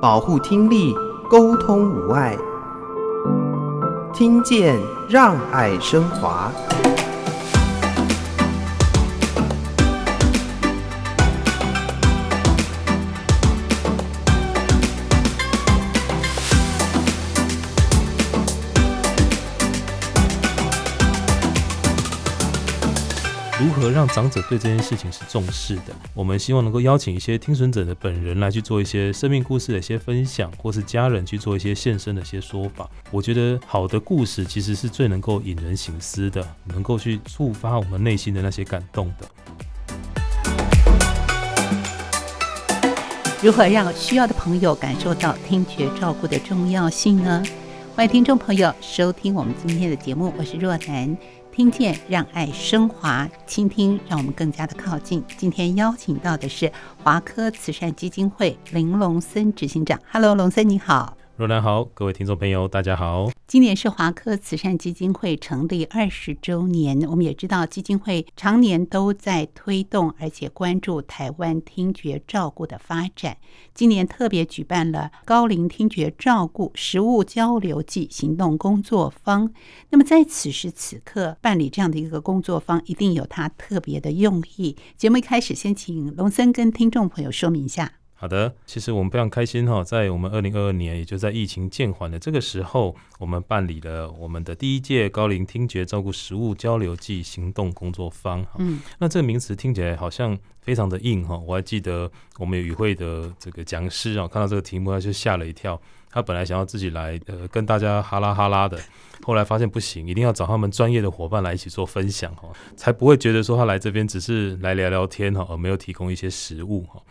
保护听力，沟通无碍，听见让爱升华。让长者对这件事情是重视的？我们希望能够邀请一些听损者的本人来去做一些生命故事的一些分享，或是家人去做一些现身的一些说法。我觉得好的故事其实是最能够引人醒思的，能够去触发我们内心的那些感动的。如何让需要的朋友感受到听觉照顾的重要性呢？欢迎听众朋友收听我们今天的节目，我是若楠。听见，让爱升华，倾听，让我们更加的靠近。今天邀请到的是华科慈善基金会林龙森执行长。Hello，龙森你好。若兰好，各位听众朋友，大家好。今年是华科慈善基金会成立二十周年，我们也知道基金会常年都在推动而且关注台湾听觉照顾的发展。今年特别举办了高龄听觉照顾实务交流暨行动工作坊。那么在此时此刻办理这样的一个工作坊，一定有它特别的用意。节目一开始，先请龙森跟听众朋友说明一下。好的，其实我们非常开心哈，在我们二零二二年，也就在疫情渐缓的这个时候，我们办理了我们的第一届高龄听觉照顾实务交流暨行动工作坊。嗯，那这个名词听起来好像非常的硬哈，我还记得我们与会的这个讲师啊，看到这个题目他就吓了一跳，他本来想要自己来呃跟大家哈拉哈拉的，后来发现不行，一定要找他们专业的伙伴来一起做分享哈，才不会觉得说他来这边只是来聊聊天哈，而没有提供一些实物哈。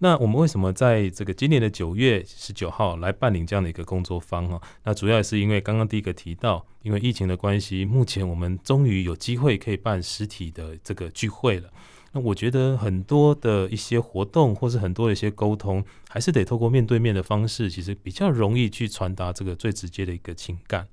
那我们为什么在这个今年的九月十九号来办理这样的一个工作坊哈？那主要也是因为刚刚第一个提到，因为疫情的关系，目前我们终于有机会可以办实体的这个聚会了。那我觉得很多的一些活动，或是很多的一些沟通，还是得透过面对面的方式，其实比较容易去传达这个最直接的一个情感。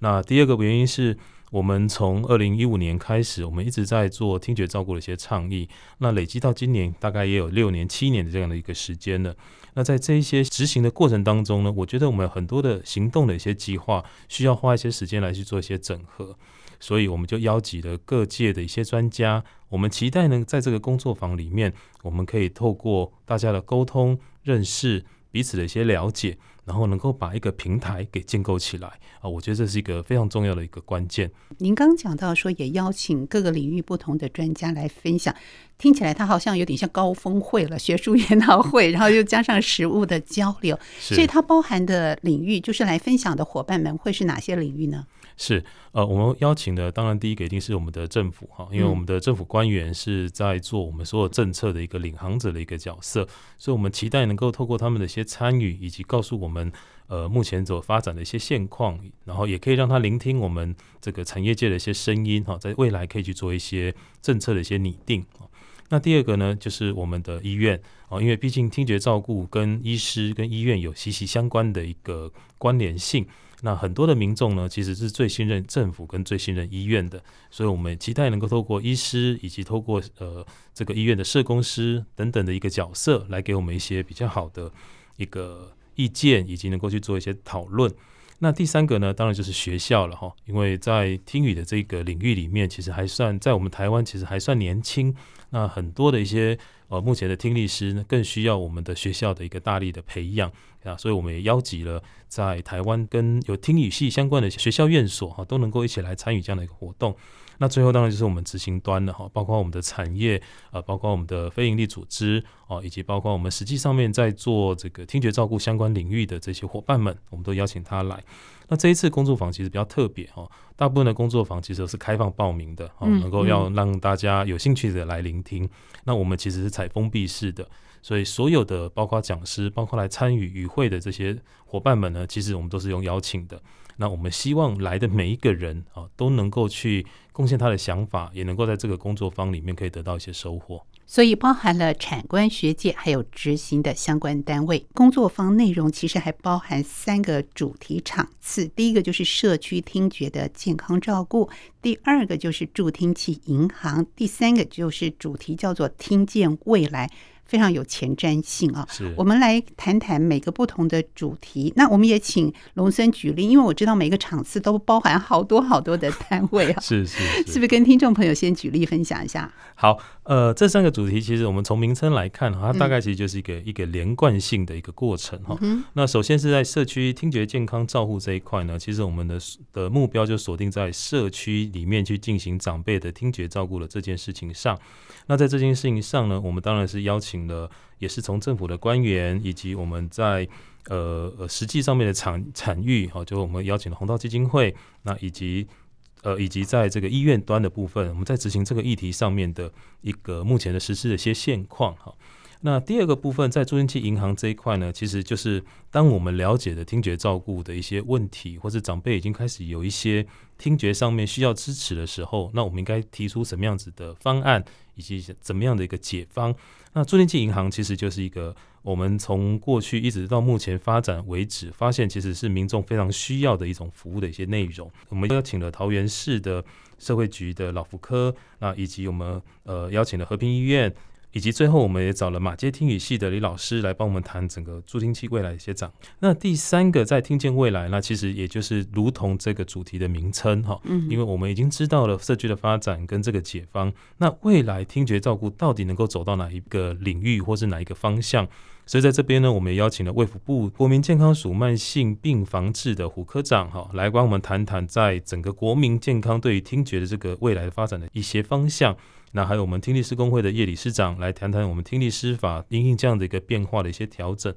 那第二个原因是。我们从二零一五年开始，我们一直在做听觉照顾的一些倡议。那累积到今年，大概也有六年、七年的这样的一个时间了。那在这一些执行的过程当中呢，我觉得我们很多的行动的一些计划，需要花一些时间来去做一些整合。所以我们就邀集了各界的一些专家。我们期待呢，在这个工作坊里面，我们可以透过大家的沟通、认识彼此的一些了解。然后能够把一个平台给建构起来啊，我觉得这是一个非常重要的一个关键。您刚讲到说，也邀请各个领域不同的专家来分享，听起来它好像有点像高峰会了，学术研讨会，然后又加上实物的交流，所以它包含的领域，就是来分享的伙伴们会是哪些领域呢？是，呃，我们邀请的当然第一个一定是我们的政府哈，因为我们的政府官员是在做我们所有政策的一个领航者的一个角色，所以我们期待能够透过他们的一些参与，以及告诉我们呃目前所发展的一些现况，然后也可以让他聆听我们这个产业界的一些声音哈，在未来可以去做一些政策的一些拟定。那第二个呢，就是我们的医院啊，因为毕竟听觉照顾跟医师跟医院有息息相关的一个关联性。那很多的民众呢，其实是最信任政府跟最信任医院的，所以我们期待能够透过医师以及透过呃这个医院的社工师等等的一个角色，来给我们一些比较好的一个意见，以及能够去做一些讨论。那第三个呢，当然就是学校了哈，因为在听语的这个领域里面，其实还算在我们台湾其实还算年轻。那很多的一些呃目前的听力师呢，更需要我们的学校的一个大力的培养啊，所以我们也邀集了在台湾跟有听语系相关的学校院所哈，都能够一起来参与这样的一个活动。那最后当然就是我们执行端的哈，包括我们的产业啊，包括我们的非营利组织啊，以及包括我们实际上面在做这个听觉照顾相关领域的这些伙伴们，我们都邀请他来。那这一次工作坊其实比较特别哈，大部分的工作坊其实都是开放报名的哦，能够要让大家有兴趣的来聆听。那我们其实是采封闭式的，所以所有的包括讲师，包括来参与与会的这些伙伴们呢，其实我们都是用邀请的。那我们希望来的每一个人啊，都能够去贡献他的想法，也能够在这个工作坊里面可以得到一些收获。所以包含了产官学界还有执行的相关单位。工作坊内容其实还包含三个主题场次：第一个就是社区听觉的健康照顾；第二个就是助听器银行；第三个就是主题叫做听见未来。非常有前瞻性啊。是，我们来谈谈每个不同的主题。那我们也请龙森举例，因为我知道每个场次都包含好多好多的单位啊。是是是，是不是跟听众朋友先举例分享一下？好，呃，这三个主题其实我们从名称来看，它大概其实就是一个、嗯、一个连贯性的一个过程哈。嗯、那首先是在社区听觉健康照护这一块呢，其实我们的的目标就锁定在社区里面去进行长辈的听觉照顾的这件事情上。那在这件事情上呢，我们当然是邀请了，也是从政府的官员以及我们在呃呃实际上面的场产域哈，就我们邀请了弘道基金会，那以及。呃，以及在这个医院端的部分，我们在执行这个议题上面的一个目前的实施的一些现况哈。那第二个部分，在助听器银行这一块呢，其实就是当我们了解的听觉照顾的一些问题，或者长辈已经开始有一些听觉上面需要支持的时候，那我们应该提出什么样子的方案，以及怎么样的一个解方？那助听器银行其实就是一个我们从过去一直到目前发展为止，发现其实是民众非常需要的一种服务的一些内容。我们邀请了桃园市的社会局的老福科，那以及我们呃邀请了和平医院。以及最后，我们也找了马街听语系的李老师来帮我们谈整个助听器未来的一些长。那第三个，在听见未来，那其实也就是如同这个主题的名称哈，因为我们已经知道了社区的发展跟这个解方。那未来听觉照顾到底能够走到哪一个领域，或是哪一个方向？所以在这边呢，我们也邀请了卫福部国民健康署慢性病防治的胡科长哈，来帮我们谈谈在整个国民健康对于听觉的这个未来的发展的一些方向。那还有我们听力师工会的叶理事长来谈谈我们听力师法因应这样的一个变化的一些调整。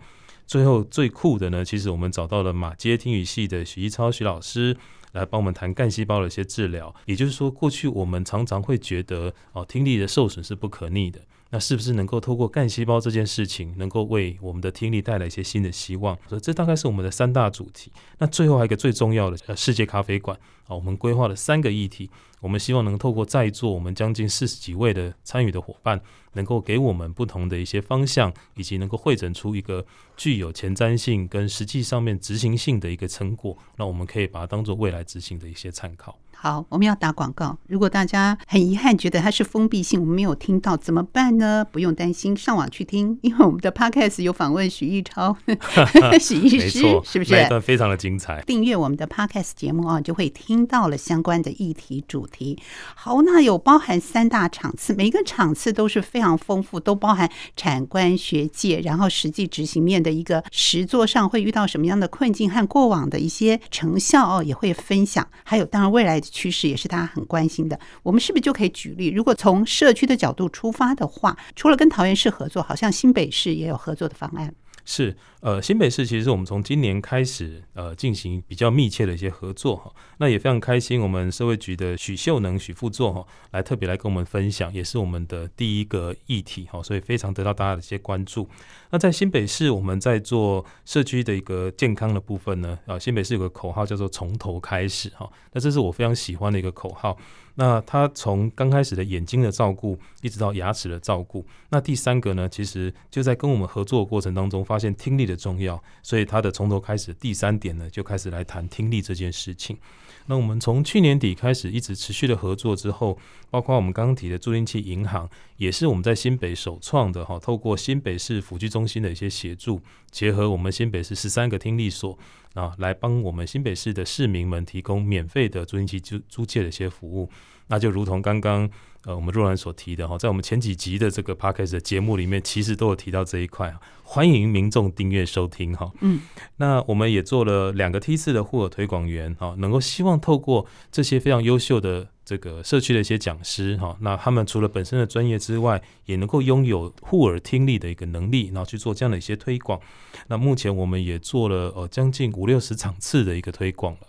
最后最酷的呢，其实我们找到了马街听语系的许一超许老师来帮我们谈干细胞的一些治疗。也就是说，过去我们常常会觉得哦，听力的受损是不可逆的。那是不是能够透过干细胞这件事情，能够为我们的听力带来一些新的希望？所以这大概是我们的三大主题。那最后还有一个最重要的，呃，世界咖啡馆啊，我们规划了三个议题。我们希望能透过在座我们将近四十几位的参与的伙伴，能够给我们不同的一些方向，以及能够汇整出一个具有前瞻性跟实际上面执行性的一个成果。那我们可以把它当做未来执行的一些参考。好，我们要打广告。如果大家很遗憾觉得它是封闭性，我们没有听到怎么办呢？不用担心，上网去听，因为我们的 Podcast 有访问许一超 许医师，是不是？那一段非常的精彩。订阅我们的 Podcast 节目啊，就会听到了相关的议题主题。好，那有包含三大场次，每个场次都是非常丰富，都包含产官学界，然后实际执行面的一个实作上会遇到什么样的困境和过往的一些成效哦，也会分享。还有，当然未来的。趋势也是大家很关心的，我们是不是就可以举例？如果从社区的角度出发的话，除了跟桃园市合作，好像新北市也有合作的方案。是，呃，新北市其实我们从今年开始，呃，进行比较密切的一些合作哈。那也非常开心，我们社会局的许秀能许副座哈，来特别来跟我们分享，也是我们的第一个议题哈，所以非常得到大家的一些关注。那在新北市，我们在做社区的一个健康的部分呢，啊，新北市有个口号叫做“从头开始”哈，那这是我非常喜欢的一个口号。那他从刚开始的眼睛的照顾，一直到牙齿的照顾。那第三个呢，其实就在跟我们合作的过程当中，发现听力的重要，所以他的从头开始第三点呢，就开始来谈听力这件事情。那我们从去年底开始一直持续的合作之后，包括我们刚刚提的助听器银行，也是我们在新北首创的哈，透过新北市辅具中心的一些协助，结合我们新北市十三个听力所啊，来帮我们新北市的市民们提供免费的助听器租租借的一些服务。那就如同刚刚呃我们若兰所提的哈，在我们前几集的这个 Podcast 的节目里面，其实都有提到这一块啊。欢迎民众订阅收听哈。嗯，那我们也做了两个梯次的护耳推广员哈，能够希望透过这些非常优秀的这个社区的一些讲师哈，那他们除了本身的专业之外，也能够拥有护耳听力的一个能力，然后去做这样的一些推广。那目前我们也做了呃将近五六十场次的一个推广了。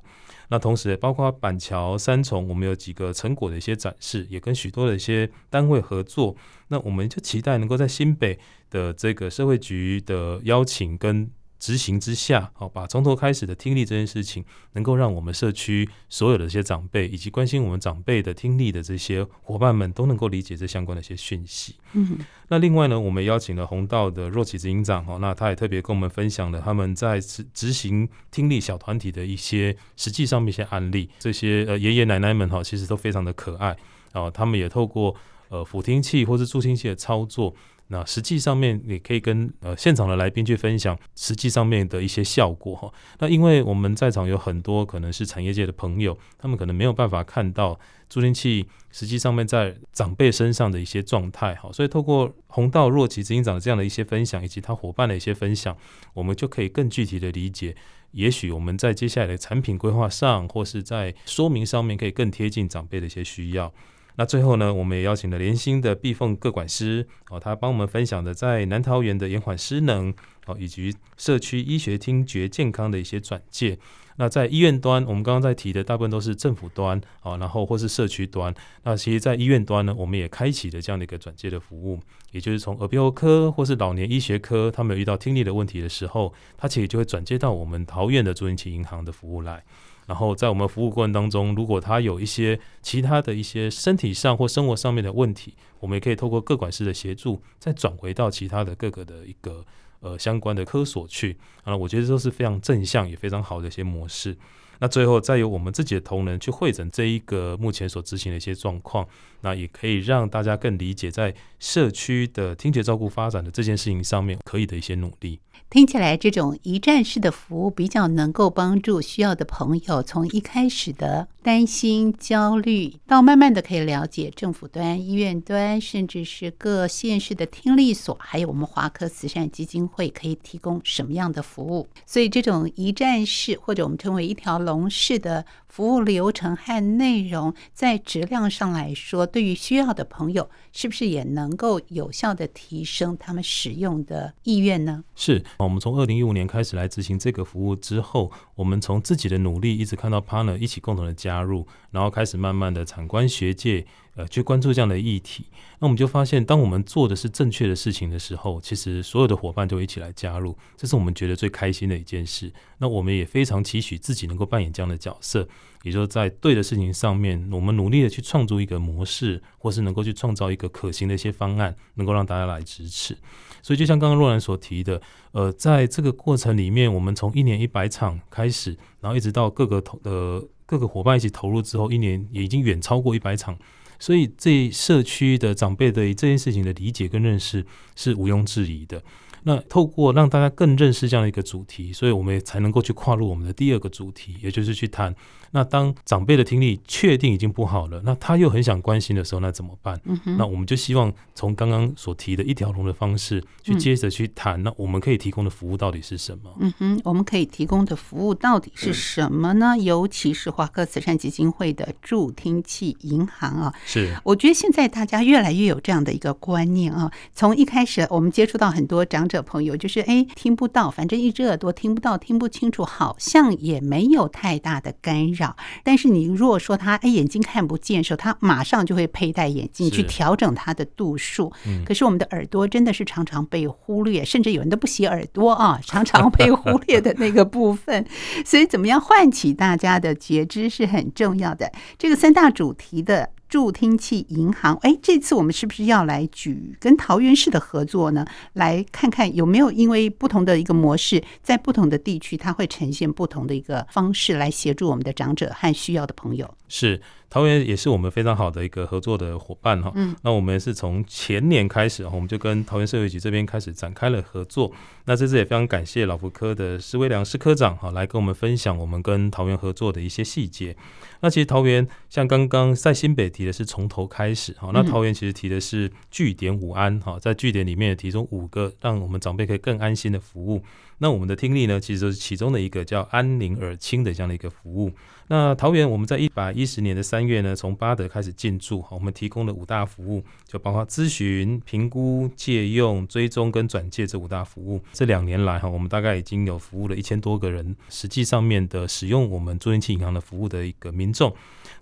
那同时，包括板桥、三重，我们有几个成果的一些展示，也跟许多的一些单位合作。那我们就期待能够在新北的这个社会局的邀请跟。执行之下，好，把从头开始的听力这件事情，能够让我们社区所有的这些长辈，以及关心我们长辈的听力的这些伙伴们，都能够理解这相关的一些讯息。嗯哼，那另外呢，我们邀请了弘道的若启执行长，哦，那他也特别跟我们分享了他们在执执行听力小团体的一些实际上面一些案例。这些呃爷爷奶奶们哈，其实都非常的可爱，哦，他们也透过呃辅听器或是助听器的操作。那实际上面也可以跟呃现场的来宾去分享实际上面的一些效果哈。那因为我们在场有很多可能是产业界的朋友，他们可能没有办法看到助听器实际上面在长辈身上的一些状态哈，所以透过红道若琪执行长这样的一些分享，以及他伙伴的一些分享，我们就可以更具体的理解，也许我们在接下来的产品规划上，或是在说明上面，可以更贴近长辈的一些需要。那最后呢，我们也邀请了联兴的碧凤各管师哦，他帮我们分享的在南桃园的延缓失能哦，以及社区医学听觉健康的一些转介。那在医院端，我们刚刚在提的大部分都是政府端啊，然后或是社区端。那其实，在医院端呢，我们也开启了这样的一个转介的服务，也就是从耳鼻喉科或是老年医学科，他们有遇到听力的问题的时候，他其实就会转接到我们桃园的助听器银行的服务来。然后在我们服务过程当中，如果他有一些其他的一些身体上或生活上面的问题，我们也可以透过各管师的协助，再转回到其他的各个的一个呃相关的科所去。啊，我觉得都是非常正向也非常好的一些模式。那最后再由我们自己的同仁去会诊这一个目前所执行的一些状况，那也可以让大家更理解在社区的听觉照顾发展的这件事情上面可以的一些努力。听起来这种一站式的服务比较能够帮助需要的朋友，从一开始的担心、焦虑，到慢慢的可以了解政府端、医院端，甚至是各县市的听力所，还有我们华科慈善基金会可以提供什么样的服务。所以这种一站式，或者我们称为一条龙式的服务流程和内容，在质量上来说，对于需要的朋友，是不是也能够有效的提升他们使用的意愿呢？是。我们从二零一五年开始来执行这个服务之后，我们从自己的努力一直看到 partner 一起共同的加入，然后开始慢慢的产官学界呃去关注这样的议题。那我们就发现，当我们做的是正确的事情的时候，其实所有的伙伴都一起来加入，这是我们觉得最开心的一件事。那我们也非常期许自己能够扮演这样的角色，也就是在对的事情上面，我们努力的去创造一个模式，或是能够去创造一个可行的一些方案，能够让大家来支持。所以，就像刚刚若兰所提的，呃，在这个过程里面，我们从一年一百场开始，然后一直到各个投呃各个伙伴一起投入之后，一年也已经远超过一百场。所以，这社区的长辈对这件事情的理解跟认识是毋庸置疑的。那透过让大家更认识这样的一个主题，所以我们也才能够去跨入我们的第二个主题，也就是去谈。那当长辈的听力确定已经不好了，那他又很想关心的时候，那怎么办？嗯、那我们就希望从刚刚所提的一条龙的方式去接着去谈。那我们可以提供的服务到底是什么？嗯哼，我们可以提供的服务到底是什么呢？嗯、尤其是华科慈善基金会的助听器银行啊，是。我觉得现在大家越来越有这样的一个观念啊。从一开始我们接触到很多长者朋友，就是哎听不到，反正一只耳朵听不到，听不清楚，好像也没有太大的干扰。但是你如果说他哎眼睛看不见的时候，他马上就会佩戴眼镜去调整他的度数。可是我们的耳朵真的是常常被忽略，甚至有人都不洗耳朵啊，常常被忽略的那个部分。所以怎么样唤起大家的觉知是很重要的。这个三大主题的。助听器银行，哎，这次我们是不是要来举跟桃园市的合作呢？来看看有没有因为不同的一个模式，在不同的地区，它会呈现不同的一个方式来协助我们的长者和需要的朋友。是。桃园也是我们非常好的一个合作的伙伴哈，嗯，那我们是从前年开始，我们就跟桃园社会局这边开始展开了合作。那这次也非常感谢老福科的施威良施科长哈，来跟我们分享我们跟桃园合作的一些细节。那其实桃园像刚刚在新北提的是从头开始哈，那桃园其实提的是据点五安哈，在据点里面也提供五个让我们长辈可以更安心的服务。那我们的听力呢，其实就是其中的一个叫安宁耳清的这样的一个服务。那桃园我们在一百一十年的三月呢，从八德开始进驻，我们提供了五大服务，就包括咨询、评估、借用、追踪跟转介这五大服务。这两年来哈，我们大概已经有服务了一千多个人，实际上面的使用我们助听器银行的服务的一个民众。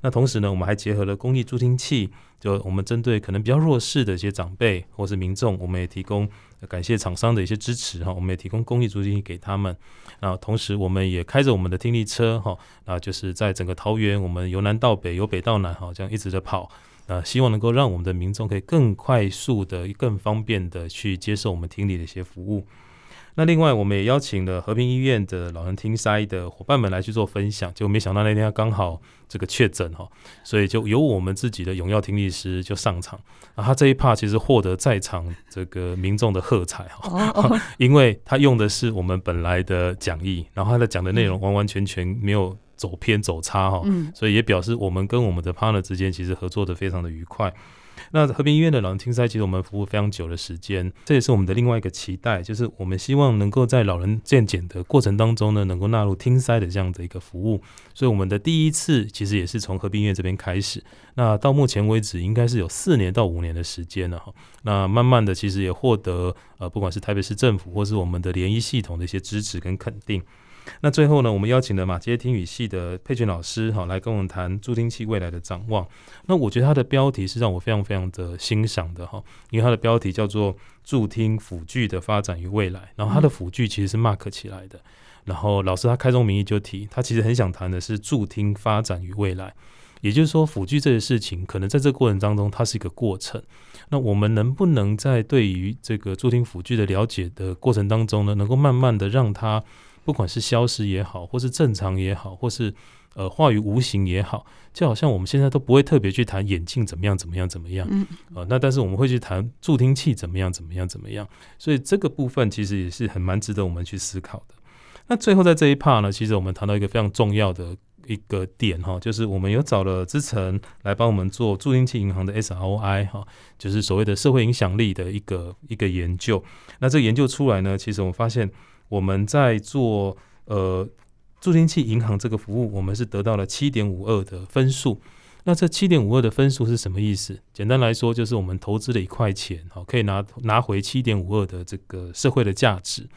那同时呢，我们还结合了公益助听器，就我们针对可能比较弱势的一些长辈或是民众，我们也提供。感谢厂商的一些支持哈，我们也提供公益租金给他们。那同时，我们也开着我们的听力车哈，那就是在整个桃园，我们由南到北，由北到南哈，这样一直的跑。那希望能够让我们的民众可以更快速的、更方便的去接受我们听力的一些服务。那另外，我们也邀请了和平医院的老人听筛的伙伴们来去做分享，结果没想到那天他刚好这个确诊哈，所以就由我们自己的永耀听力师就上场，啊，他这一 part 其实获得在场这个民众的喝彩哈，因为他用的是我们本来的讲义，然后他的讲的内容完完全全没有走偏走差哈，所以也表示我们跟我们的 partner 之间其实合作的非常的愉快。那和平医院的老人听筛，其实我们服务非常久的时间，这也是我们的另外一个期待，就是我们希望能够在老人健检的过程当中呢，能够纳入听筛的这样的一个服务。所以我们的第一次其实也是从和平医院这边开始。那到目前为止，应该是有四年到五年的时间了哈。那慢慢的，其实也获得呃，不管是台北市政府或是我们的联医系统的一些支持跟肯定。那最后呢，我们邀请了马偕听语系的佩君老师哈，来跟我们谈助听器未来的展望。那我觉得他的标题是让我非常非常的欣赏的哈，因为他的标题叫做“助听辅具的发展与未来”，然后他的辅具其实是 mark 起来的。然后老师他开宗明义就提，他其实很想谈的是助听发展与未来，也就是说辅具这个事情，可能在这个过程当中，它是一个过程。那我们能不能在对于这个助听辅具的了解的过程当中呢，能够慢慢的让它不管是消失也好，或是正常也好，或是呃化于无形也好，就好像我们现在都不会特别去谈眼镜怎么样怎么样怎么样，嗯，呃，那但是我们会去谈助听器怎么样怎么样怎么样，所以这个部分其实也是很蛮值得我们去思考的。那最后在这一 part 呢，其实我们谈到一个非常重要的一个点哈，就是我们有找了资诚来帮我们做助听器银行的 SROI 哈，就是所谓的社会影响力的一个一个研究。那这个研究出来呢，其实我们发现。我们在做呃助听器银行这个服务，我们是得到了七点五二的分数。那这七点五二的分数是什么意思？简单来说，就是我们投资了一块钱，好，可以拿拿回七点五二的这个社会的价值。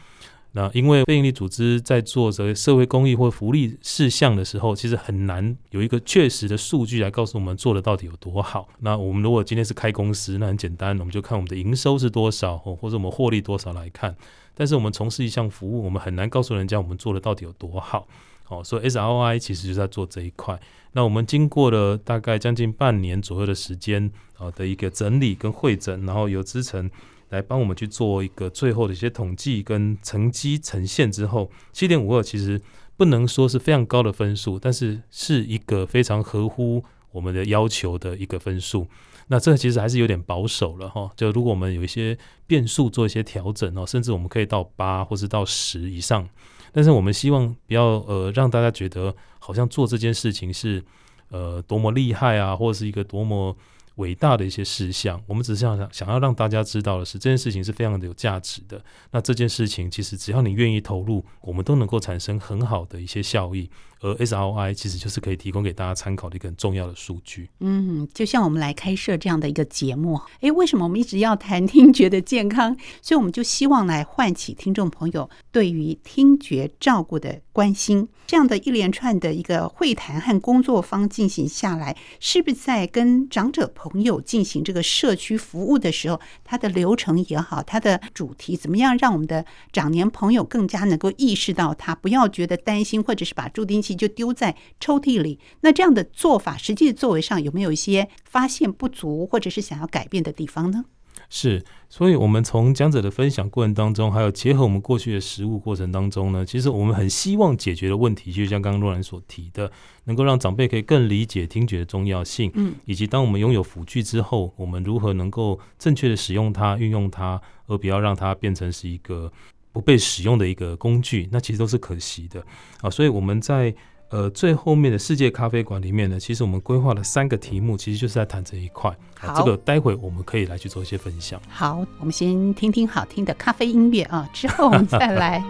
那因为非营利组织在做这个社会公益或福利事项的时候，其实很难有一个确实的数据来告诉我们做的到底有多好。那我们如果今天是开公司，那很简单，我们就看我们的营收是多少，或者我们获利多少来看。但是我们从事一项服务，我们很难告诉人家我们做的到底有多好。哦，所以 SROI 其实就在做这一块。那我们经过了大概将近半年左右的时间啊的一个整理跟汇整，然后由资诚来帮我们去做一个最后的一些统计跟成绩呈现之后，七点五二其实不能说是非常高的分数，但是是一个非常合乎我们的要求的一个分数。那这其实还是有点保守了哈，就如果我们有一些变数做一些调整哦，甚至我们可以到八或是到十以上，但是我们希望不要呃让大家觉得好像做这件事情是呃多么厉害啊，或者是一个多么。伟大的一些事项，我们只是想想要让大家知道的是，这件事情是非常的有价值的。那这件事情其实只要你愿意投入，我们都能够产生很好的一些效益。而 SRI 其实就是可以提供给大家参考的一个很重要的数据。嗯，就像我们来开设这样的一个节目，诶，为什么我们一直要谈 听觉的健康？所以我们就希望来唤起听众朋友对于听觉照顾的关心。这样的一连串的一个会谈和工作坊进行下来，是不是在跟长者朋友进行这个社区服务的时候，它的流程也好，它的主题怎么样，让我们的长年朋友更加能够意识到它，不要觉得担心，或者是把助听器就丢在抽屉里。那这样的做法，实际作为上有没有一些发现不足，或者是想要改变的地方呢？是，所以，我们从讲者的分享过程当中，还有结合我们过去的实务过程当中呢，其实我们很希望解决的问题，就像刚刚若兰所提的，能够让长辈可以更理解听觉的重要性，嗯，以及当我们拥有辅具之后，我们如何能够正确的使用它、运用它，而不要让它变成是一个不被使用的一个工具，那其实都是可惜的啊。所以我们在。呃，最后面的世界咖啡馆里面呢，其实我们规划了三个题目，其实就是在谈这一块。好，这个待会我们可以来去做一些分享。好，我们先听听好听的咖啡音乐啊，之后我们再 来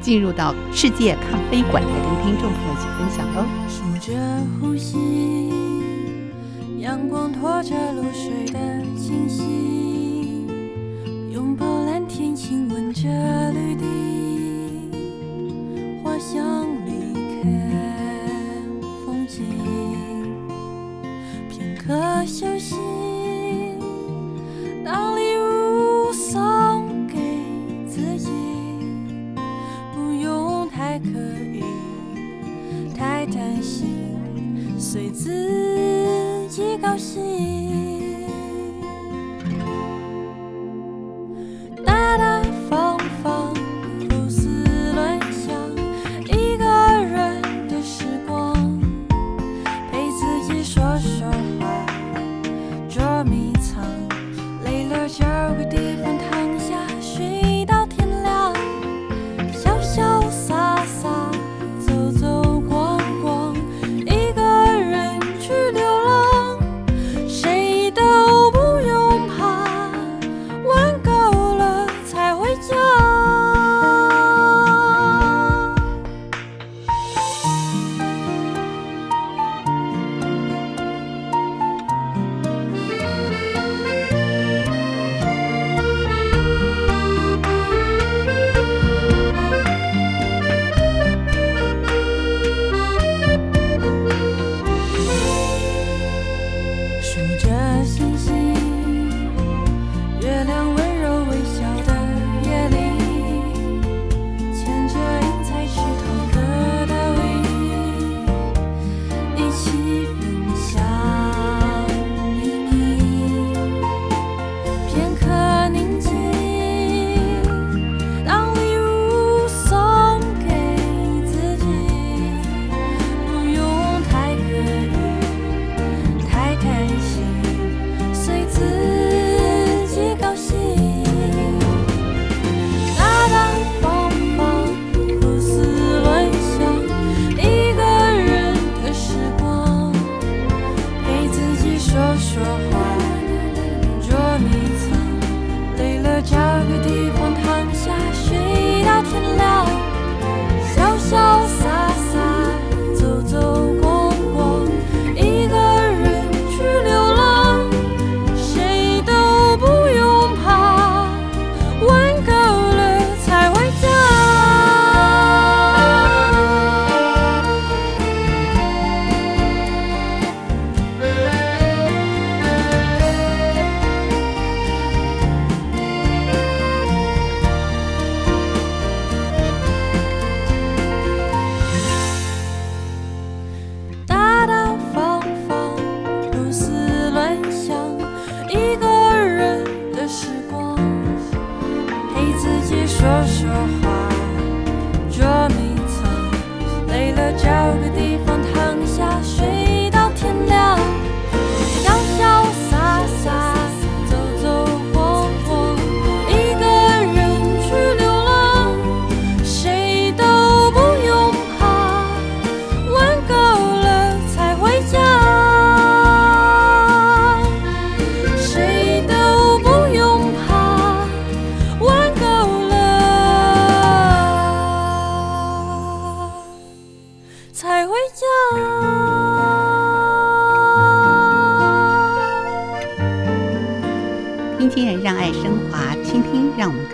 进入到世界咖啡馆来跟听众朋友一起分享哦。数着呼吸，阳光拖着露水的气息，拥抱蓝天，亲吻着绿地，花香离开。可休息，当礼物送给自己，不用太刻意，太担心，随自己高兴。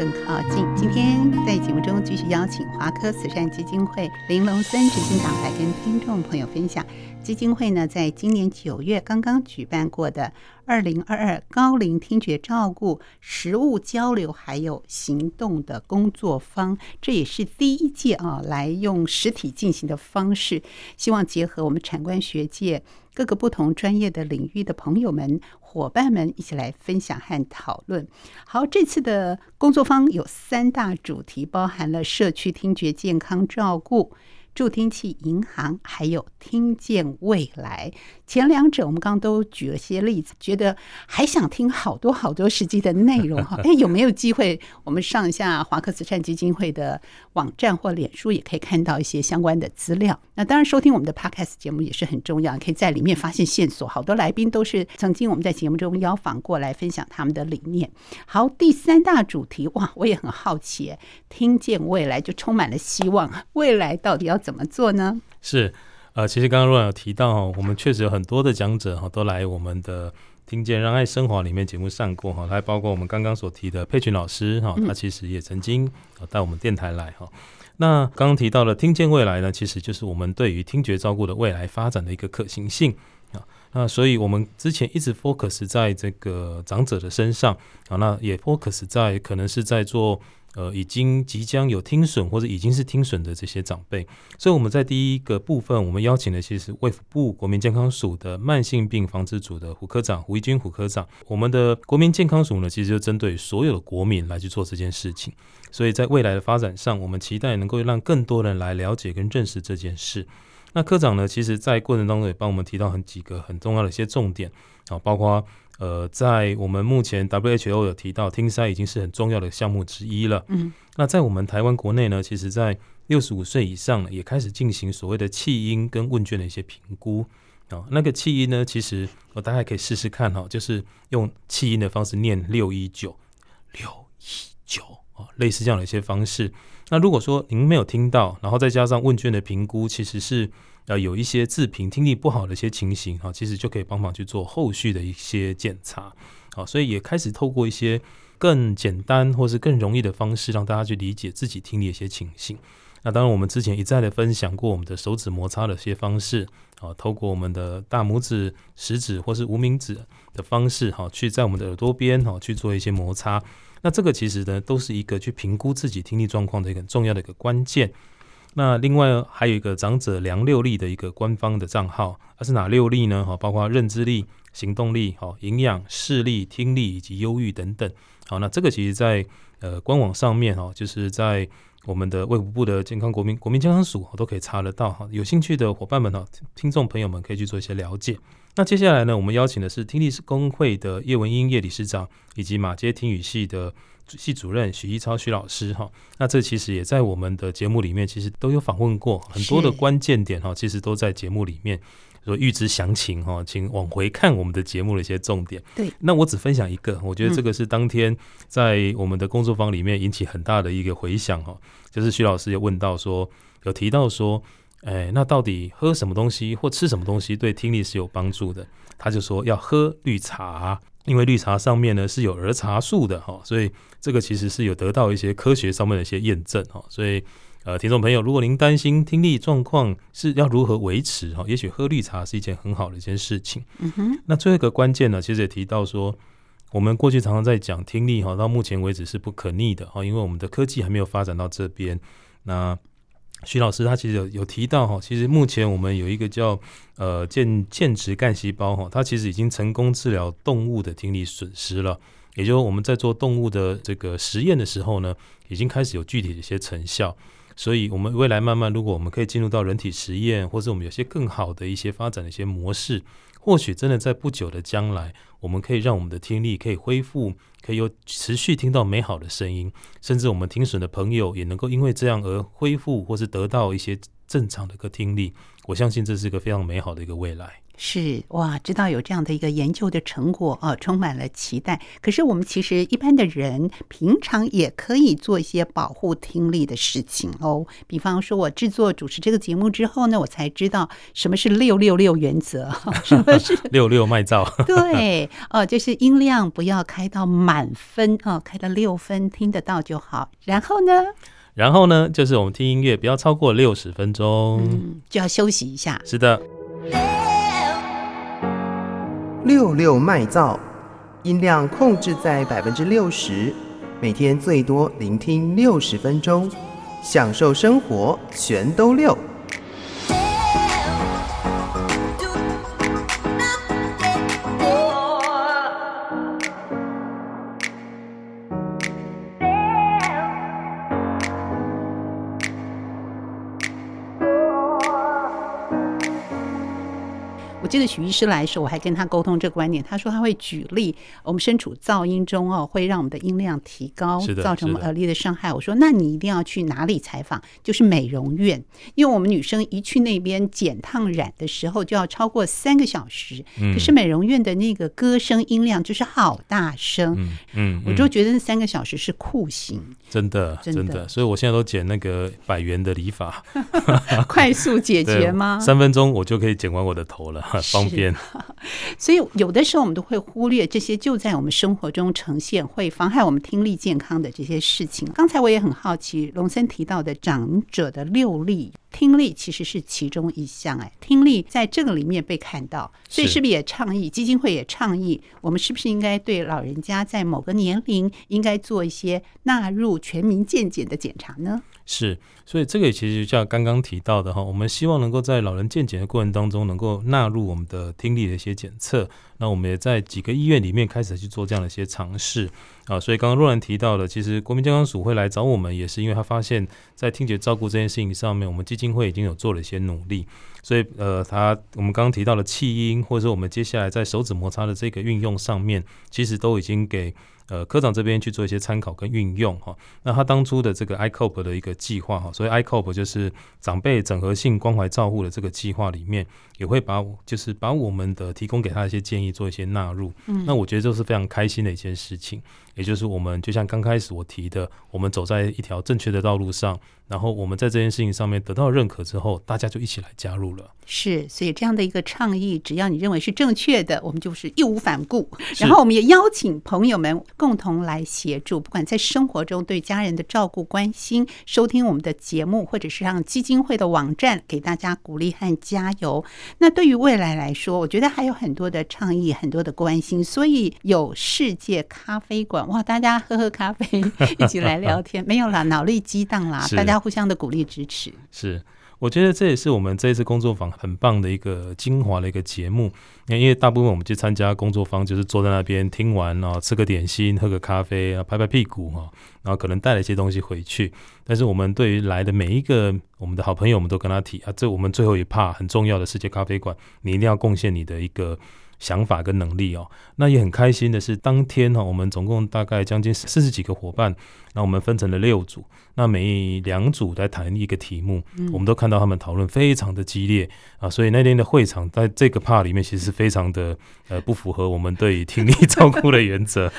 更靠近。今天在节目中继续邀请华科慈善基金会林龙森执行长来跟听众朋友分享，基金会呢在今年九月刚刚举办过的二零二二高龄听觉照顾实务交流还有行动的工作坊，这也是第一届啊，来用实体进行的方式，希望结合我们产官学界各个不同专业的领域的朋友们。伙伴们一起来分享和讨论。好，这次的工作坊有三大主题，包含了社区听觉健康照顾。助听器银行，还有听见未来，前两者我们刚刚都举了些例子，觉得还想听好多好多实际的内容哈。哎，有没有机会我们上一下华科慈善基金会的网站或脸书，也可以看到一些相关的资料。那当然，收听我们的 Podcast 节目也是很重要，可以在里面发现线索。好多来宾都是曾经我们在节目中邀访过来分享他们的理念。好，第三大主题哇，我也很好奇，听见未来就充满了希望。未来到底要？怎么做呢？是，呃，其实刚刚若有提到，我们确实有很多的讲者哈，都来我们的听见让爱升华里面节目上过哈，还包括我们刚刚所提的佩群老师哈，他其实也曾经到我们电台来哈。那刚刚提到了听见未来呢，其实就是我们对于听觉照顾的未来发展的一个可行性啊。那所以我们之前一直 focus 在这个长者的身上啊，那也 focus 在可能是在做。呃，已经即将有听损或者已经是听损的这些长辈，所以我们在第一个部分，我们邀请的其实是卫福部国民健康署的慢性病防治组的胡科长胡一军胡科长。我们的国民健康署呢，其实就针对所有的国民来去做这件事情。所以在未来的发展上，我们期待能够让更多人来了解跟认识这件事。那科长呢，其实在过程当中也帮我们提到很几个很重要的一些重点啊，包括。呃，在我们目前 WHO 有提到，听塞已经是很重要的项目之一了。嗯，那在我们台湾国内呢，其实，在六十五岁以上呢，也开始进行所谓的弃音跟问卷的一些评估啊。那个弃音呢，其实我大家可以试试看哈，就是用弃音的方式念六一九六一九啊，类似这样的一些方式。那如果说您没有听到，然后再加上问卷的评估，其实是。呃，有一些自评听力不好的一些情形哈，其实就可以帮忙去做后续的一些检查，好，所以也开始透过一些更简单或是更容易的方式，让大家去理解自己听力的一些情形。那当然，我们之前一再的分享过我们的手指摩擦的一些方式，啊，透过我们的大拇指、食指或是无名指的方式，哈，去在我们的耳朵边哈去做一些摩擦。那这个其实呢，都是一个去评估自己听力状况的一个很重要的一个关键。那另外还有一个长者量六力的一个官方的账号，它是哪六力呢？哈，包括认知力、行动力、哈营养、视力、听力以及忧郁等等。好，那这个其实在呃官网上面哈，就是在我们的卫福部的健康国民国民健康署都可以查得到哈。有兴趣的伙伴们哈，听众朋友们可以去做一些了解。那接下来呢，我们邀请的是听力工会的叶文英叶理事长，以及马偕听语系的。系主任许一超许老师哈，那这其实也在我们的节目里面，其实都有访问过很多的关键点哈，其实都在节目里面。说预知详情哈，请往回看我们的节目的一些重点。对，那我只分享一个，我觉得这个是当天在我们的工作坊里面引起很大的一个回响哈，就是徐老师也问到说，有提到说，哎，那到底喝什么东西或吃什么东西对听力是有帮助的？他就说要喝绿茶。因为绿茶上面呢是有儿茶素的哈，所以这个其实是有得到一些科学上面的一些验证哈。所以呃，听众朋友，如果您担心听力状况是要如何维持哈，也许喝绿茶是一件很好的一件事情。嗯哼。那最后一个关键呢，其实也提到说，我们过去常常在讲听力哈，到目前为止是不可逆的哈，因为我们的科技还没有发展到这边。那徐老师他其实有有提到哈，其实目前我们有一个叫呃间间质干细胞哈，它其实已经成功治疗动物的听力损失了也就是我们在做动物的这个实验的时候呢，已经开始有具体的一些成效。所以，我们未来慢慢，如果我们可以进入到人体实验，或者我们有些更好的一些发展的一些模式，或许真的在不久的将来，我们可以让我们的听力可以恢复，可以有持续听到美好的声音，甚至我们听损的朋友也能够因为这样而恢复，或是得到一些正常的一个听力。我相信这是一个非常美好的一个未来。是哇，知道有这样的一个研究的成果啊，充满了期待。可是我们其实一般的人平常也可以做一些保护听力的事情哦。比方说，我制作主持这个节目之后呢，我才知道什么是六六六原则，什么是 六六麦噪。对，哦，就是音量不要开到满分哦，开到六分听得到就好。然后呢？然后呢，就是我们听音乐不要超过六十分钟，嗯，就要休息一下。是的。六六麦噪，音量控制在百分之六十，每天最多聆听六十分钟，享受生活，全都六。师来说，我还跟他沟通这个观点。他说他会举例，我们身处噪音中哦，会让我们的音量提高，造成我们耳力的伤害。我说，那你一定要去哪里采访？就是美容院，因为我们女生一去那边剪烫染的时候，就要超过三个小时。可是美容院的那个歌声音量就是好大声，嗯嗯，我就觉得那三个小时是酷刑，真的真的。所以我现在都剪那个百元的理发，快速解决吗？三分钟我就可以剪完我的头了。方便，所以有的时候我们都会忽略这些就在我们生活中呈现，会妨害我们听力健康的这些事情。刚才我也很好奇，龙森提到的长者的六力，听力其实是其中一项。哎，听力在这个里面被看到，所以是不是也倡议基金会也倡议，我们是不是应该对老人家在某个年龄应该做一些纳入全民健检的检查呢？是，所以这个其实就像刚刚提到的哈，我们希望能够在老人健检的过程当中，能够纳入我们的听力的一些检测。那我们也在几个医院里面开始去做这样的一些尝试啊。所以刚刚若兰提到的，其实国民健康署会来找我们，也是因为他发现，在听觉照顾这件事情上面，我们基金会已经有做了一些努力。所以呃，他我们刚刚提到的气音，或者说我们接下来在手指摩擦的这个运用上面，其实都已经给。呃，科长这边去做一些参考跟运用哈。那他当初的这个 ICOPE 的一个计划哈，所以 ICOPE 就是长辈整合性关怀照护的这个计划里面，也会把就是把我们的提供给他的一些建议做一些纳入。嗯，那我觉得这是非常开心的一件事情。也就是我们就像刚开始我提的，我们走在一条正确的道路上，然后我们在这件事情上面得到认可之后，大家就一起来加入了。是，所以这样的一个倡议，只要你认为是正确的，我们就是义无反顾。然后我们也邀请朋友们共同来协助，不管在生活中对家人的照顾关心，收听我们的节目，或者是让基金会的网站给大家鼓励和加油。那对于未来来说，我觉得还有很多的倡议，很多的关心，所以有世界咖啡馆。哇，大家喝喝咖啡，一起来聊天，没有啦，脑力激荡啦，大家互相的鼓励支持。是，我觉得这也是我们这一次工作坊很棒的一个精华的一个节目。因为大部分我们去参加工作坊，就是坐在那边听完，然后吃个点心，喝个咖啡，啊拍拍屁股哈，然后可能带了一些东西回去。但是我们对于来的每一个我们的好朋友，我们都跟他提啊，这我们最后一趴很重要的世界咖啡馆，你一定要贡献你的一个。想法跟能力哦，那也很开心的是，当天哈，我们总共大概将近四十几个伙伴，那我们分成了六组，那每两组在谈一个题目，我们都看到他们讨论非常的激烈啊，所以那天的会场在这个 part 里面其实是非常的呃不符合我们对于听力照顾的原则，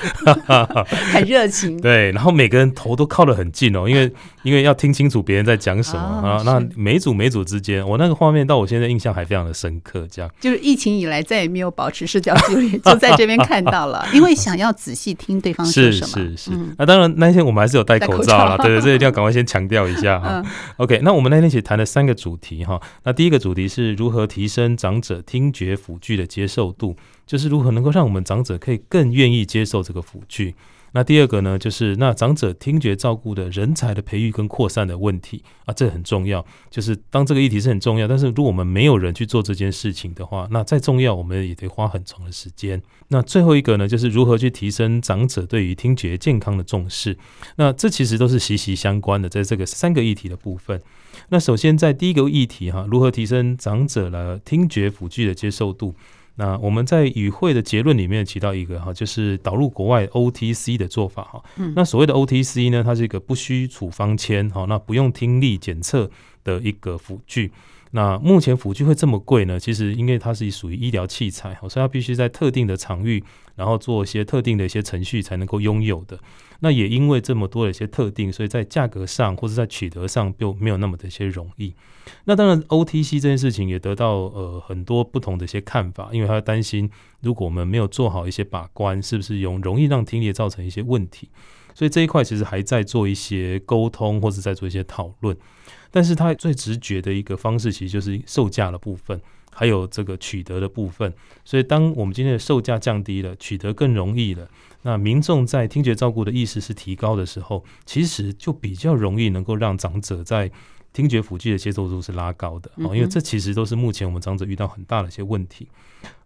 很热情，对，然后每个人头都靠得很近哦，因为因为要听清楚别人在讲什么啊，那每组每组之间，我那个画面到我现在印象还非常的深刻，这样就是疫情以来再也没有保。持视角距离，就在这边看到了。因为想要仔细听对方说什么。是是是。嗯、那当然，那天我们还是有戴口罩了。对对，这一定要赶快先强调一下哈。嗯、OK，那我们那天一起谈了三个主题哈。那第一个主题是如何提升长者听觉辅具的接受度，就是如何能够让我们长者可以更愿意接受这个辅具。那第二个呢，就是那长者听觉照顾的人才的培育跟扩散的问题啊，这很重要。就是当这个议题是很重要，但是如果我们没有人去做这件事情的话，那再重要，我们也得花很长的时间。那最后一个呢，就是如何去提升长者对于听觉健康的重视。那这其实都是息息相关的，在这个三个议题的部分。那首先在第一个议题哈，如何提升长者的听觉辅具的接受度？那我们在与会的结论里面提到一个哈，就是导入国外 OTC 的做法哈。那所谓的 OTC 呢，它是一个不需处方签哈，那不用听力检测的一个辅具。那目前辅具会这么贵呢？其实因为它是属于医疗器材，所以它必须在特定的场域，然后做一些特定的一些程序才能够拥有的。那也因为这么多的一些特定，所以在价格上或者在取得上就没有那么的一些容易。那当然，OTC 这件事情也得到呃很多不同的一些看法，因为他担心如果我们没有做好一些把关，是不是容容易让听力造成一些问题？所以这一块其实还在做一些沟通，或者在做一些讨论。但是它最直觉的一个方式，其实就是售价的部分，还有这个取得的部分。所以当我们今天的售价降低了，取得更容易了。那民众在听觉照顾的意识是提高的时候，其实就比较容易能够让长者在听觉辅具的接受度是拉高的。哦，因为这其实都是目前我们长者遇到很大的一些问题。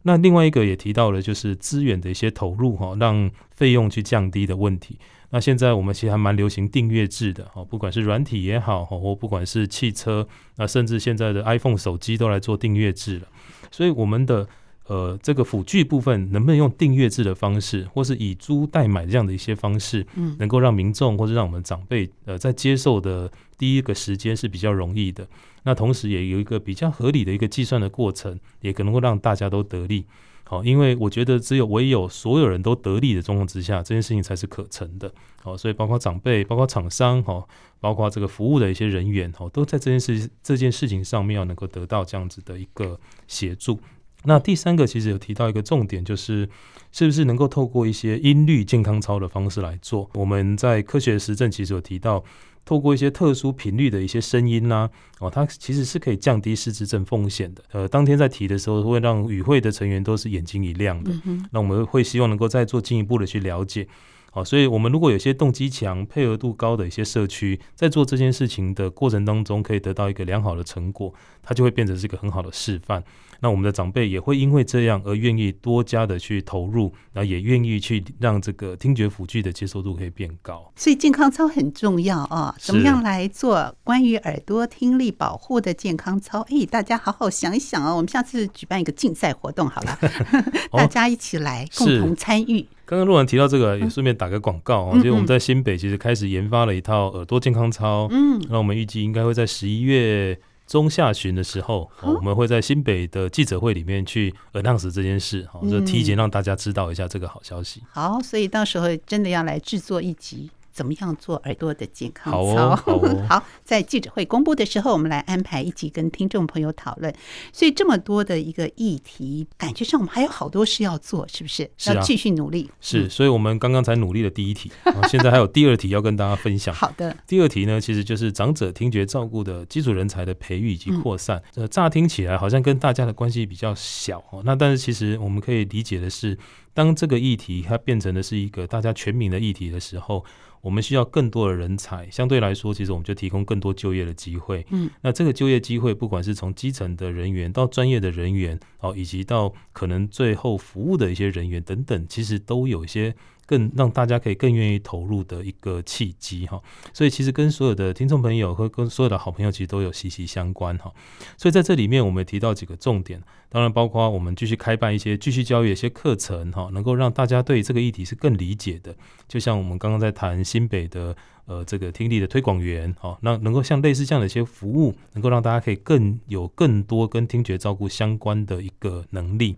那另外一个也提到了，就是资源的一些投入哈，让费用去降低的问题。那现在我们其实还蛮流行订阅制的哦，不管是软体也好，或不管是汽车，那甚至现在的 iPhone 手机都来做订阅制了。所以我们的。呃，这个辅具部分能不能用订阅制的方式，或是以租代买这样的一些方式，嗯，能够让民众或者让我们长辈呃在接受的第一个时间是比较容易的。那同时也有一个比较合理的一个计算的过程，也可能会让大家都得利。好，因为我觉得只有唯有所有人都得利的状况之下，这件事情才是可成的。好，所以包括长辈、包括厂商、哈，包括这个服务的一些人员，哈，都在这件事这件事情上面要能够得到这样子的一个协助。那第三个其实有提到一个重点，就是是不是能够透过一些音律健康操的方式来做？我们在科学实证其实有提到，透过一些特殊频率的一些声音呐，哦，它其实是可以降低失智症风险的。呃，当天在提的时候，会让与会的成员都是眼睛一亮的。那我们会希望能够再做进一步的去了解。好，所以我们如果有些动机强、配合度高的一些社区，在做这件事情的过程当中，可以得到一个良好的成果，它就会变成是一个很好的示范。那我们的长辈也会因为这样而愿意多加的去投入，然后也愿意去让这个听觉辅具的接受度可以变高。所以健康操很重要啊！怎么样来做关于耳朵听力保护的健康操？哎，大家好好想一想哦。我们下次举办一个竞赛活动好了，大家一起来共同参与。刚刚若男提到这个，也顺便打个广告啊，就是我们在新北其实开始研发了一套耳朵健康操，嗯，那我们预计应该会在十一月中下旬的时候，我们会在新北的记者会里面去 announce 这件事，好，就提前让大家知道一下这个好消息。好，所以到时候真的要来制作一集。怎么样做耳朵的健康操？好，在记者会公布的时候，我们来安排一起跟听众朋友讨论。所以这么多的一个议题，感觉上我们还有好多事要做，是不是？是啊，要继续努力。是，所以我们刚刚才努力的第一题，现在还有第二题要跟大家分享。好的，第二题呢，其实就是长者听觉照顾的基础人才的培育以及扩散。呃、嗯，乍听起来好像跟大家的关系比较小哦，那但是其实我们可以理解的是，当这个议题它变成的是一个大家全民的议题的时候。我们需要更多的人才，相对来说，其实我们就提供更多就业的机会。嗯，那这个就业机会，不管是从基层的人员到专业的人员，哦，以及到可能最后服务的一些人员等等，其实都有一些。更让大家可以更愿意投入的一个契机哈，所以其实跟所有的听众朋友和跟所有的好朋友其实都有息息相关哈。所以在这里面，我们提到几个重点，当然包括我们继续开办一些继续教育一些课程哈，能够让大家对这个议题是更理解的。就像我们刚刚在谈新北的呃这个听力的推广员哈，那能够像类似这样的一些服务，能够让大家可以更有更多跟听觉照顾相关的一个能力。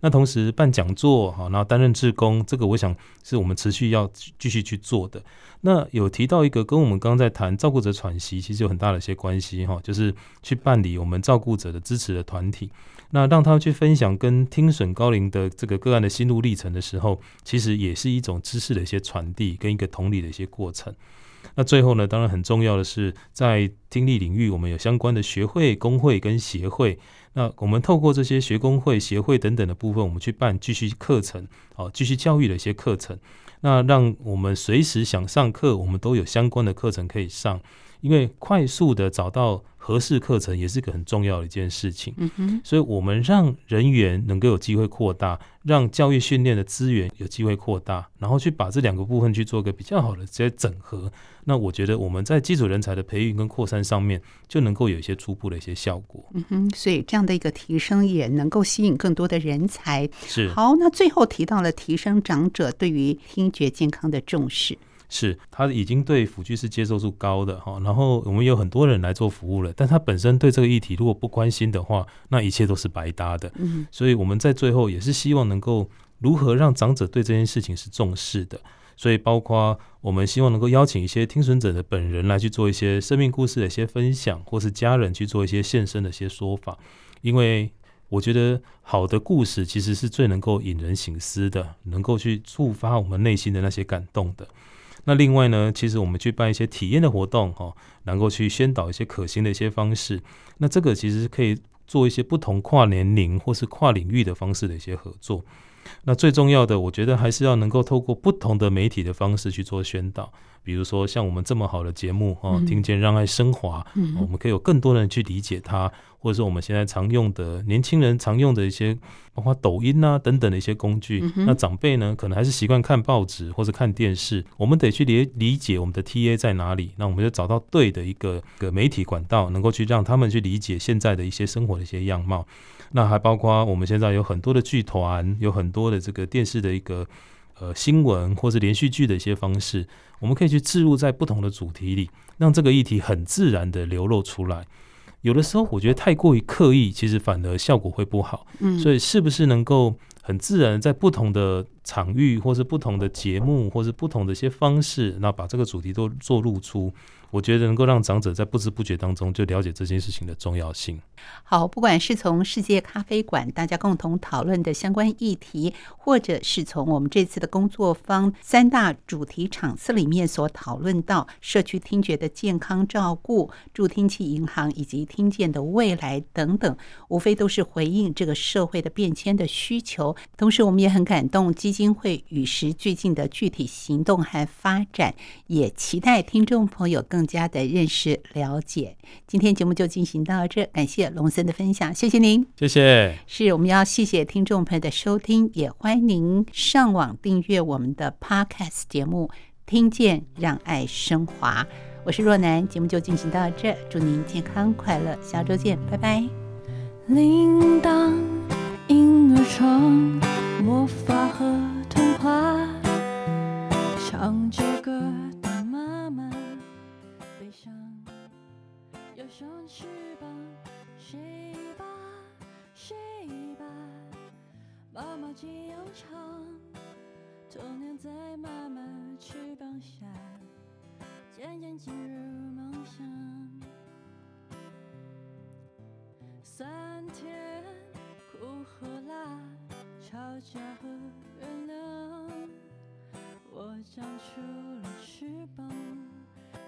那同时办讲座哈，然后担任志工，这个我想是我们持续要继续去做的。那有提到一个跟我们刚刚在谈照顾者喘息，其实有很大的一些关系哈，就是去办理我们照顾者的支持的团体，那让他去分享跟听损高龄的这个个案的心路历程的时候，其实也是一种知识的一些传递跟一个同理的一些过程。那最后呢，当然很重要的是在听力领域，我们有相关的学会、工会跟协会。那我们透过这些学工会、协会等等的部分，我们去办继续课程，哦，继续教育的一些课程。那让我们随时想上课，我们都有相关的课程可以上。因为快速的找到合适课程也是个很重要的一件事情，嗯哼，所以我们让人员能够有机会扩大，让教育训练的资源有机会扩大，然后去把这两个部分去做个比较好的这些整合。那我觉得我们在基础人才的培育跟扩散上面就能够有一些初步的一些效果。嗯哼，所以这样的一个提升也能够吸引更多的人才。是。好，那最后提到了提升长者对于听觉健康的重视。是，他已经对辅具是接受度高的哈，然后我们有很多人来做服务了，但他本身对这个议题如果不关心的话，那一切都是白搭的。嗯，所以我们在最后也是希望能够如何让长者对这件事情是重视的，所以包括我们希望能够邀请一些听损者的本人来去做一些生命故事的一些分享，或是家人去做一些现身的一些说法，因为我觉得好的故事其实是最能够引人醒思的，能够去触发我们内心的那些感动的。那另外呢，其实我们去办一些体验的活动，哈，能够去宣导一些可行的一些方式。那这个其实可以做一些不同跨年龄或是跨领域的方式的一些合作。那最重要的，我觉得还是要能够透过不同的媒体的方式去做宣导。比如说像我们这么好的节目，哦，听见让爱升华，我们可以有更多人去理解它。或者是我们现在常用的年轻人常用的一些，包括抖音啊等等的一些工具。嗯、那长辈呢，可能还是习惯看报纸或者看电视。我们得去理理解我们的 TA 在哪里，那我们就找到对的一个个媒体管道，能够去让他们去理解现在的一些生活的一些样貌。那还包括我们现在有很多的剧团，有很多的这个电视的一个呃新闻或是连续剧的一些方式，我们可以去置入在不同的主题里，让这个议题很自然的流露出来。有的时候，我觉得太过于刻意，其实反而效果会不好。嗯，所以是不是能够很自然在不同的场域，或是不同的节目，或是不同的一些方式，那把这个主题都做露出？我觉得能够让长者在不知不觉当中就了解这件事情的重要性。好，不管是从世界咖啡馆大家共同讨论的相关议题，或者是从我们这次的工作坊三大主题场次里面所讨论到社区听觉的健康照顾、助听器银行以及听见的未来等等，无非都是回应这个社会的变迁的需求。同时，我们也很感动基金会与时俱进的具体行动和发展，也期待听众朋友更。更加的认识了解，今天节目就进行到这，感谢龙森的分享，谢谢您，谢谢。是我们要谢谢听众朋友的收听，也欢迎您上网订阅我们的 Podcast 节目，听见让爱升华。我是若楠，节目就进行到这，祝您健康快乐，下周见，拜拜。铃铛、婴儿床、魔法和童话，唱着歌。翅膀，睡吧，睡吧，妈妈肩又长，童年在妈妈翅膀下，渐渐进入梦乡。酸甜苦和辣，吵架和原谅，我长出了翅膀，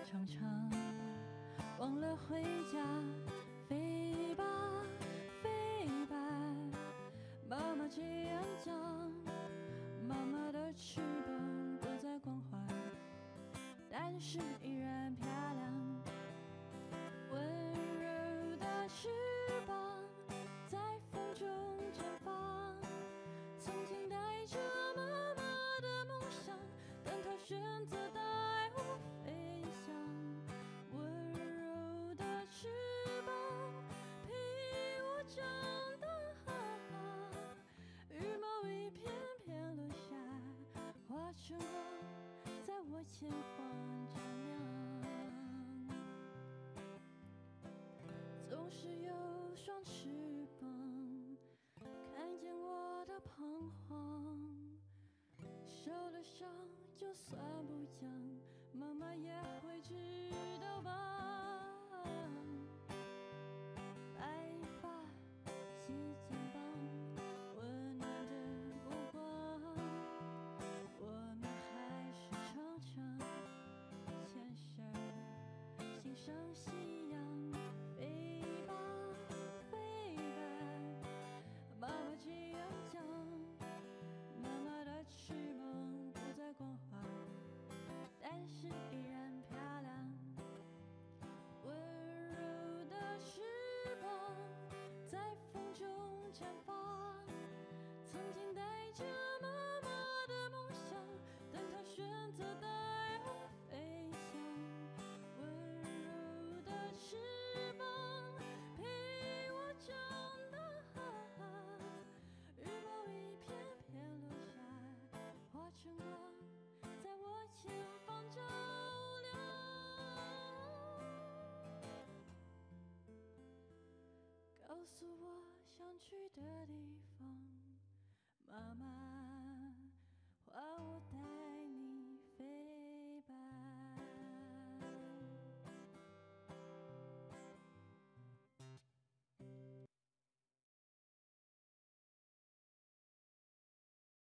常常。忘了回家，飞吧，飞吧，妈妈这样讲，妈妈的翅膀不再光滑，但是依然漂亮，温柔的翅膀在风中绽放，曾经带着妈妈的梦想，但她选择在我前方照亮，总是有伤心。告诉